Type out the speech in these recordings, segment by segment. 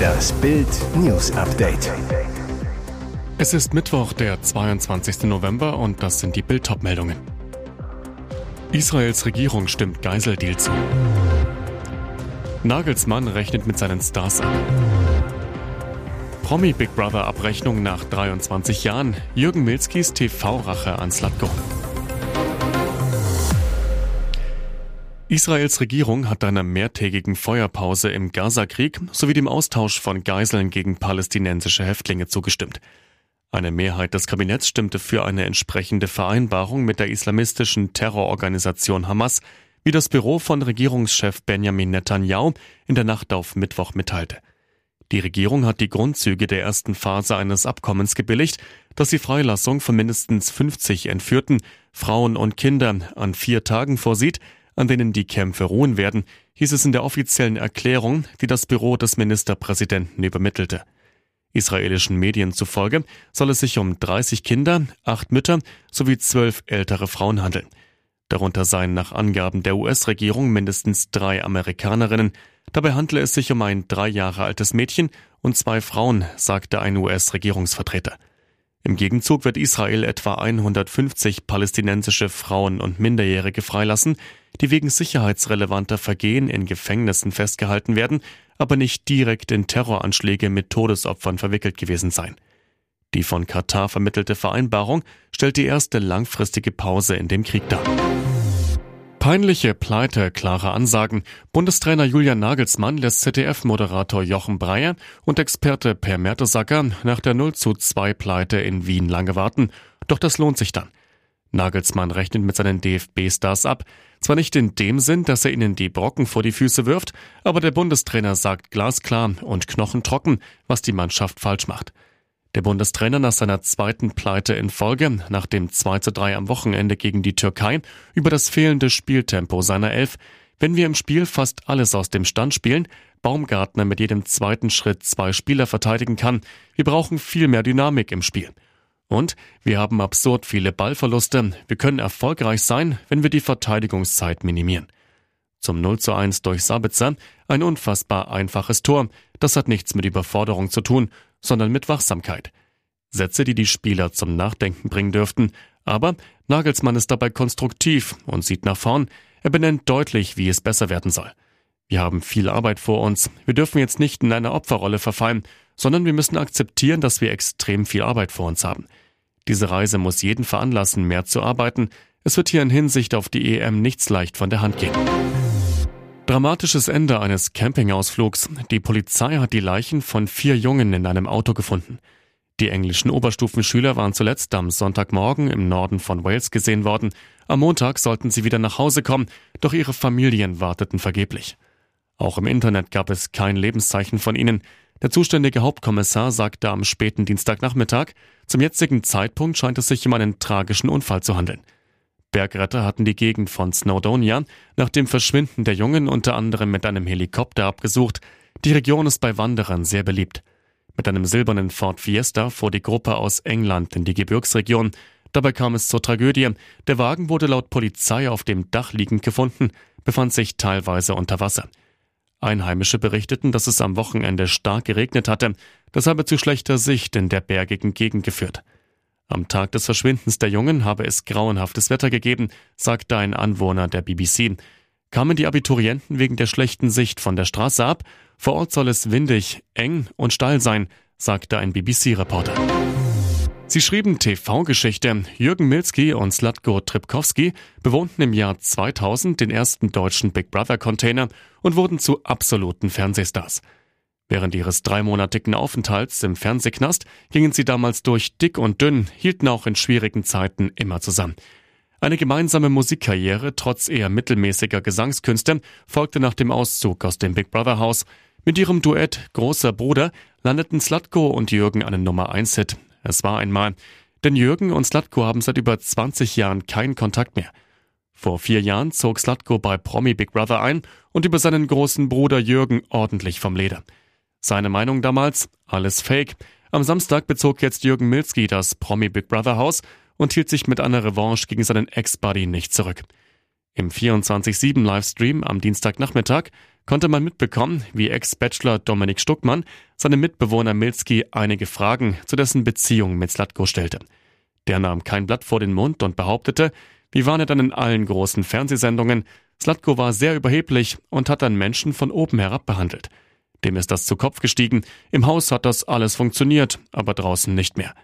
Das Bild News Update. Es ist Mittwoch, der 22. November und das sind die Bild meldungen Israels Regierung stimmt Geiseldeal zu. Nagelsmann rechnet mit seinen Stars ab. Promi Big Brother Abrechnung nach 23 Jahren. Jürgen Milskis TV-Rache an Slatko. Israels Regierung hat einer mehrtägigen Feuerpause im Gaza-Krieg sowie dem Austausch von Geiseln gegen palästinensische Häftlinge zugestimmt. Eine Mehrheit des Kabinetts stimmte für eine entsprechende Vereinbarung mit der islamistischen Terrororganisation Hamas, wie das Büro von Regierungschef Benjamin Netanyahu in der Nacht auf Mittwoch mitteilte. Die Regierung hat die Grundzüge der ersten Phase eines Abkommens gebilligt, das die Freilassung von mindestens 50 Entführten, Frauen und Kindern an vier Tagen vorsieht, an denen die Kämpfe ruhen werden, hieß es in der offiziellen Erklärung, die das Büro des Ministerpräsidenten übermittelte. Israelischen Medien zufolge soll es sich um 30 Kinder, acht Mütter sowie zwölf ältere Frauen handeln. Darunter seien nach Angaben der US-Regierung mindestens drei Amerikanerinnen. Dabei handle es sich um ein drei Jahre altes Mädchen und zwei Frauen, sagte ein US-Regierungsvertreter. Im Gegenzug wird Israel etwa 150 palästinensische Frauen und Minderjährige freilassen, die wegen sicherheitsrelevanter Vergehen in Gefängnissen festgehalten werden, aber nicht direkt in Terroranschläge mit Todesopfern verwickelt gewesen seien. Die von Katar vermittelte Vereinbarung stellt die erste langfristige Pause in dem Krieg dar. Peinliche Pleite, klare Ansagen. Bundestrainer Julian Nagelsmann lässt ZDF-Moderator Jochen Breyer und Experte Per Mertesacker nach der 0 zu 2 Pleite in Wien lange warten. Doch das lohnt sich dann. Nagelsmann rechnet mit seinen DFB-Stars ab. Zwar nicht in dem Sinn, dass er ihnen die Brocken vor die Füße wirft, aber der Bundestrainer sagt glasklar und knochentrocken, was die Mannschaft falsch macht. Der Bundestrainer nach seiner zweiten Pleite in Folge, nach dem 2 zu 3 am Wochenende gegen die Türkei, über das fehlende Spieltempo seiner Elf. Wenn wir im Spiel fast alles aus dem Stand spielen, Baumgartner mit jedem zweiten Schritt zwei Spieler verteidigen kann, wir brauchen viel mehr Dynamik im Spiel. Und wir haben absurd viele Ballverluste. Wir können erfolgreich sein, wenn wir die Verteidigungszeit minimieren. Zum 0 zu 1 durch Sabitzer ein unfassbar einfaches Tor. Das hat nichts mit Überforderung zu tun, sondern mit Wachsamkeit. Sätze, die die Spieler zum Nachdenken bringen dürften. Aber Nagelsmann ist dabei konstruktiv und sieht nach vorn. Er benennt deutlich, wie es besser werden soll. Wir haben viel Arbeit vor uns. Wir dürfen jetzt nicht in eine Opferrolle verfallen, sondern wir müssen akzeptieren, dass wir extrem viel Arbeit vor uns haben. Diese Reise muss jeden veranlassen, mehr zu arbeiten. Es wird hier in Hinsicht auf die EM nichts leicht von der Hand gehen. Dramatisches Ende eines Campingausflugs. Die Polizei hat die Leichen von vier Jungen in einem Auto gefunden. Die englischen Oberstufenschüler waren zuletzt am Sonntagmorgen im Norden von Wales gesehen worden. Am Montag sollten sie wieder nach Hause kommen, doch ihre Familien warteten vergeblich. Auch im Internet gab es kein Lebenszeichen von ihnen. Der zuständige Hauptkommissar sagte am späten Dienstagnachmittag, zum jetzigen Zeitpunkt scheint es sich um einen tragischen Unfall zu handeln. Bergretter hatten die Gegend von Snowdonia nach dem Verschwinden der Jungen unter anderem mit einem Helikopter abgesucht. Die Region ist bei Wanderern sehr beliebt. Mit einem silbernen Ford Fiesta fuhr die Gruppe aus England in die Gebirgsregion. Dabei kam es zur Tragödie. Der Wagen wurde laut Polizei auf dem Dach liegend gefunden, befand sich teilweise unter Wasser. Einheimische berichteten, dass es am Wochenende stark geregnet hatte. Das habe zu schlechter Sicht in der bergigen Gegend geführt. Am Tag des Verschwindens der Jungen habe es grauenhaftes Wetter gegeben, sagte ein Anwohner der BBC. Kamen die Abiturienten wegen der schlechten Sicht von der Straße ab? Vor Ort soll es windig, eng und steil sein, sagte ein BBC-Reporter. Sie schrieben TV-Geschichte. Jürgen Milski und Slatko Tripkowski bewohnten im Jahr 2000 den ersten deutschen Big Brother-Container und wurden zu absoluten Fernsehstars. Während ihres dreimonatigen Aufenthalts im Fernsehknast gingen sie damals durch dick und dünn, hielten auch in schwierigen Zeiten immer zusammen. Eine gemeinsame Musikkarriere trotz eher mittelmäßiger Gesangskünste folgte nach dem Auszug aus dem Big Brother Haus. Mit ihrem Duett Großer Bruder landeten Slatko und Jürgen einen Nummer 1 Hit. Es war einmal. Denn Jürgen und Slatko haben seit über 20 Jahren keinen Kontakt mehr. Vor vier Jahren zog Slatko bei Promi Big Brother ein und über seinen großen Bruder Jürgen ordentlich vom Leder. Seine Meinung damals? Alles Fake. Am Samstag bezog jetzt Jürgen Milski das Promi Big Brother Haus und hielt sich mit einer Revanche gegen seinen Ex-Buddy nicht zurück. Im 24-7-Livestream am Dienstagnachmittag konnte man mitbekommen, wie Ex-Bachelor Dominik Stuckmann seinem Mitbewohner Milski einige Fragen zu dessen Beziehung mit Slatko stellte. Der nahm kein Blatt vor den Mund und behauptete, wie waren er dann in allen großen Fernsehsendungen, Slatko war sehr überheblich und hat dann Menschen von oben herab behandelt. Dem ist das zu Kopf gestiegen, im Haus hat das alles funktioniert, aber draußen nicht mehr.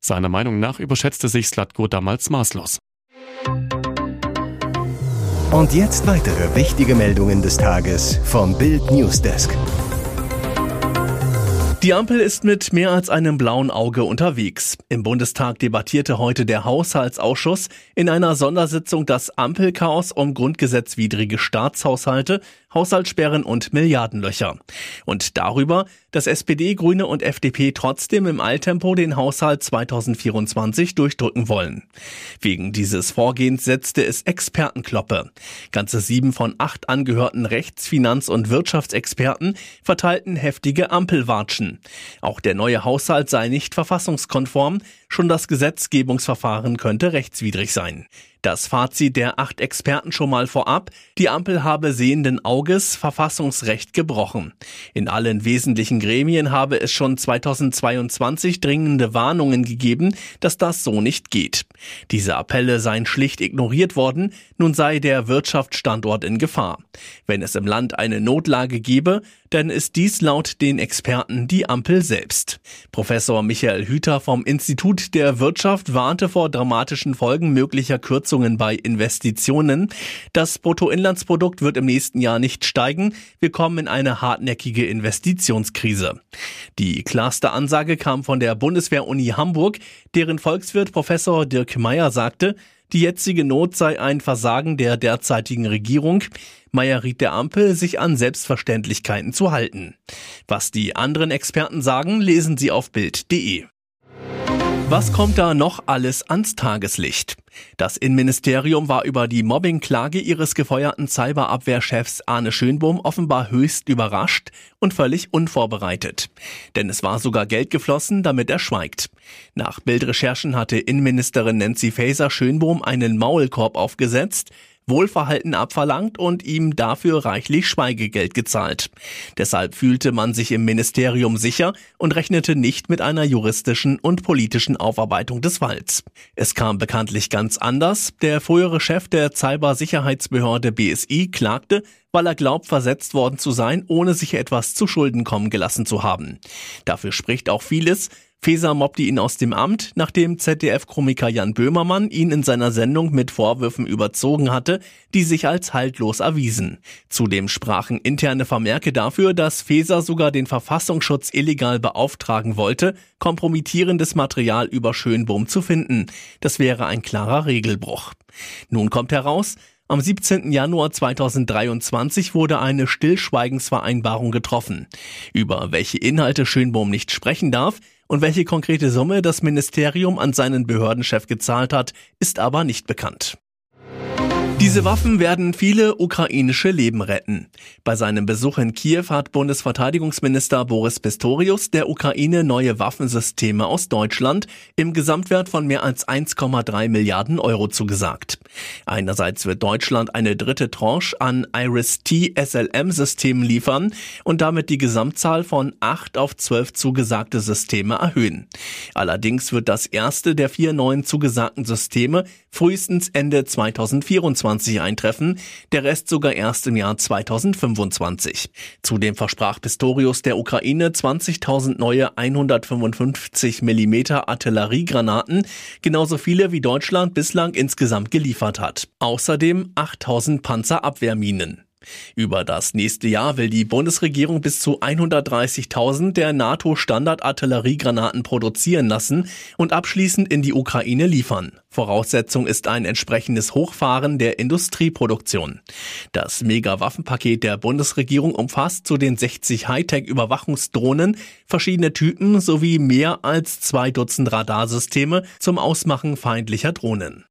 Seiner Meinung nach überschätzte sich Slatko damals maßlos. Und jetzt weitere wichtige Meldungen des Tages vom Bild Newsdesk. Die Ampel ist mit mehr als einem blauen Auge unterwegs. Im Bundestag debattierte heute der Haushaltsausschuss in einer Sondersitzung das Ampelchaos um grundgesetzwidrige Staatshaushalte Haushaltssperren und Milliardenlöcher. Und darüber, dass SPD, Grüne und FDP trotzdem im Eiltempo den Haushalt 2024 durchdrücken wollen. Wegen dieses Vorgehens setzte es Expertenkloppe. Ganze sieben von acht angehörten Rechts-, Finanz- und Wirtschaftsexperten verteilten heftige Ampelwatschen. Auch der neue Haushalt sei nicht verfassungskonform, schon das Gesetzgebungsverfahren könnte rechtswidrig sein. Das Fazit der acht Experten schon mal vorab, die Ampel habe sehenden Auges Verfassungsrecht gebrochen. In allen wesentlichen Gremien habe es schon 2022 dringende Warnungen gegeben, dass das so nicht geht. Diese Appelle seien schlicht ignoriert worden, nun sei der Wirtschaftsstandort in Gefahr. Wenn es im Land eine Notlage gebe, dann ist dies laut den Experten die Ampel selbst. Professor Michael Hüter vom Institut der Wirtschaft warnte vor dramatischen Folgen möglicher Kürzungen bei Investitionen. Das Bruttoinlandsprodukt wird im nächsten Jahr nicht steigen. Wir kommen in eine hartnäckige Investitionskrise. Die klarste Ansage kam von der Bundeswehr-Uni Hamburg, deren Volkswirt Professor Dirk Meyer sagte, die jetzige Not sei ein Versagen der derzeitigen Regierung. Meyer riet der Ampel, sich an Selbstverständlichkeiten zu halten. Was die anderen Experten sagen, lesen Sie auf Bild.de. Was kommt da noch alles ans Tageslicht? Das Innenministerium war über die Mobbingklage ihres gefeuerten Cyberabwehrchefs Arne Schönbohm offenbar höchst überrascht und völlig unvorbereitet. Denn es war sogar Geld geflossen, damit er schweigt. Nach Bildrecherchen hatte Innenministerin Nancy Faeser Schönbohm einen Maulkorb aufgesetzt, Wohlverhalten abverlangt und ihm dafür reichlich Schweigegeld gezahlt. Deshalb fühlte man sich im Ministerium sicher und rechnete nicht mit einer juristischen und politischen Aufarbeitung des Falls. Es kam bekanntlich ganz anders. Der frühere Chef der Cybersicherheitsbehörde BSI klagte, weil er glaubt, versetzt worden zu sein, ohne sich etwas zu Schulden kommen gelassen zu haben. Dafür spricht auch vieles, Feser mobbte ihn aus dem Amt, nachdem ZDF-Komiker Jan Böhmermann ihn in seiner Sendung mit Vorwürfen überzogen hatte, die sich als haltlos erwiesen. Zudem sprachen interne Vermerke dafür, dass Feser sogar den Verfassungsschutz illegal beauftragen wollte, kompromittierendes Material über Schönbohm zu finden. Das wäre ein klarer Regelbruch. Nun kommt heraus, am 17. Januar 2023 wurde eine Stillschweigensvereinbarung getroffen. Über welche Inhalte Schönbohm nicht sprechen darf, und welche konkrete Summe das Ministerium an seinen Behördenchef gezahlt hat, ist aber nicht bekannt. Diese Waffen werden viele ukrainische Leben retten. Bei seinem Besuch in Kiew hat Bundesverteidigungsminister Boris Pistorius der Ukraine neue Waffensysteme aus Deutschland im Gesamtwert von mehr als 1,3 Milliarden Euro zugesagt. Einerseits wird Deutschland eine dritte Tranche an Iris-T SLM-Systemen liefern und damit die Gesamtzahl von acht auf zwölf zugesagte Systeme erhöhen. Allerdings wird das erste der vier neuen zugesagten Systeme frühestens Ende 2024 2024 eintreffen, der Rest sogar erst im Jahr 2025. Zudem versprach Pistorius der Ukraine 20.000 neue 155 mm Artilleriegranaten, genauso viele wie Deutschland bislang insgesamt geliefert hat. Außerdem 8.000 Panzerabwehrminen. Über das nächste Jahr will die Bundesregierung bis zu 130.000 der NATO-Standard-Artilleriegranaten produzieren lassen und abschließend in die Ukraine liefern. Voraussetzung ist ein entsprechendes Hochfahren der Industrieproduktion. Das Mega-Waffenpaket der Bundesregierung umfasst zu den 60 Hightech-Überwachungsdrohnen verschiedene Typen sowie mehr als zwei Dutzend Radarsysteme zum Ausmachen feindlicher Drohnen.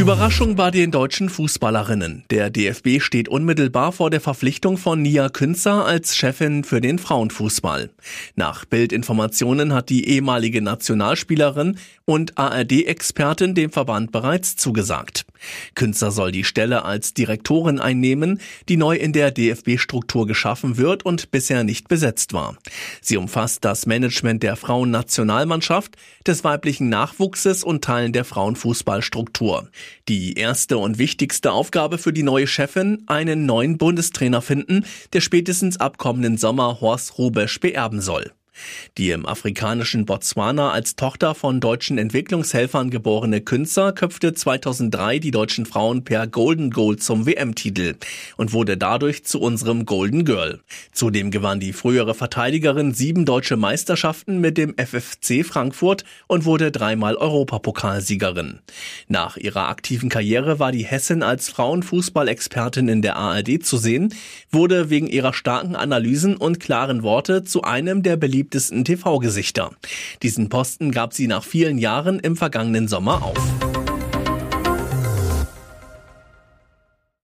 Überraschung bei den deutschen Fußballerinnen. Der DFB steht unmittelbar vor der Verpflichtung von Nia Künzer als Chefin für den Frauenfußball. Nach Bildinformationen hat die ehemalige Nationalspielerin und ARD-Expertin dem Verband bereits zugesagt. Künzer soll die Stelle als Direktorin einnehmen, die neu in der DFB-Struktur geschaffen wird und bisher nicht besetzt war. Sie umfasst das Management der Frauennationalmannschaft, des weiblichen Nachwuchses und Teilen der Frauenfußballstruktur. Die erste und wichtigste Aufgabe für die neue Chefin, einen neuen Bundestrainer finden, der spätestens ab kommenden Sommer Horst Rubesch beerben soll. Die im afrikanischen Botswana als Tochter von deutschen Entwicklungshelfern geborene Künzer köpfte 2003 die deutschen Frauen per Golden Goal zum WM-Titel und wurde dadurch zu unserem Golden Girl. Zudem gewann die frühere Verteidigerin sieben deutsche Meisterschaften mit dem FFC Frankfurt und wurde dreimal Europapokalsiegerin. Nach ihrer aktiven Karriere war die Hessin als Frauenfußballexpertin in der ARD zu sehen, wurde wegen ihrer starken Analysen und klaren Worte zu einem der beliebtesten beliebtesten TV-Gesichter. Diesen Posten gab sie nach vielen Jahren im vergangenen Sommer auf.